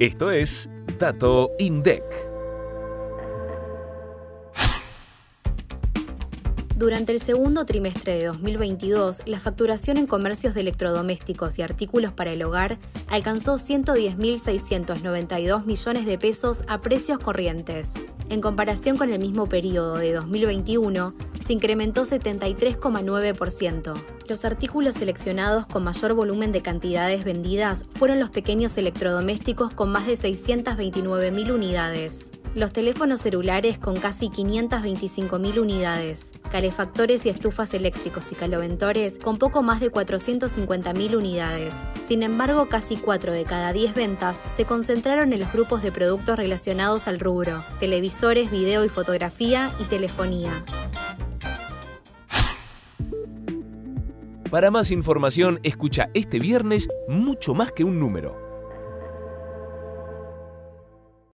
Esto es Dato INDEC. Durante el segundo trimestre de 2022, la facturación en comercios de electrodomésticos y artículos para el hogar alcanzó 110.692 millones de pesos a precios corrientes. En comparación con el mismo periodo de 2021, se incrementó 73,9%. Los artículos seleccionados con mayor volumen de cantidades vendidas fueron los pequeños electrodomésticos con más de 629.000 unidades los teléfonos celulares con casi 525.000 unidades, calefactores y estufas eléctricos y caloventores con poco más de 450.000 unidades. Sin embargo, casi 4 de cada 10 ventas se concentraron en los grupos de productos relacionados al rubro, televisores, video y fotografía y telefonía. Para más información, escucha este viernes mucho más que un número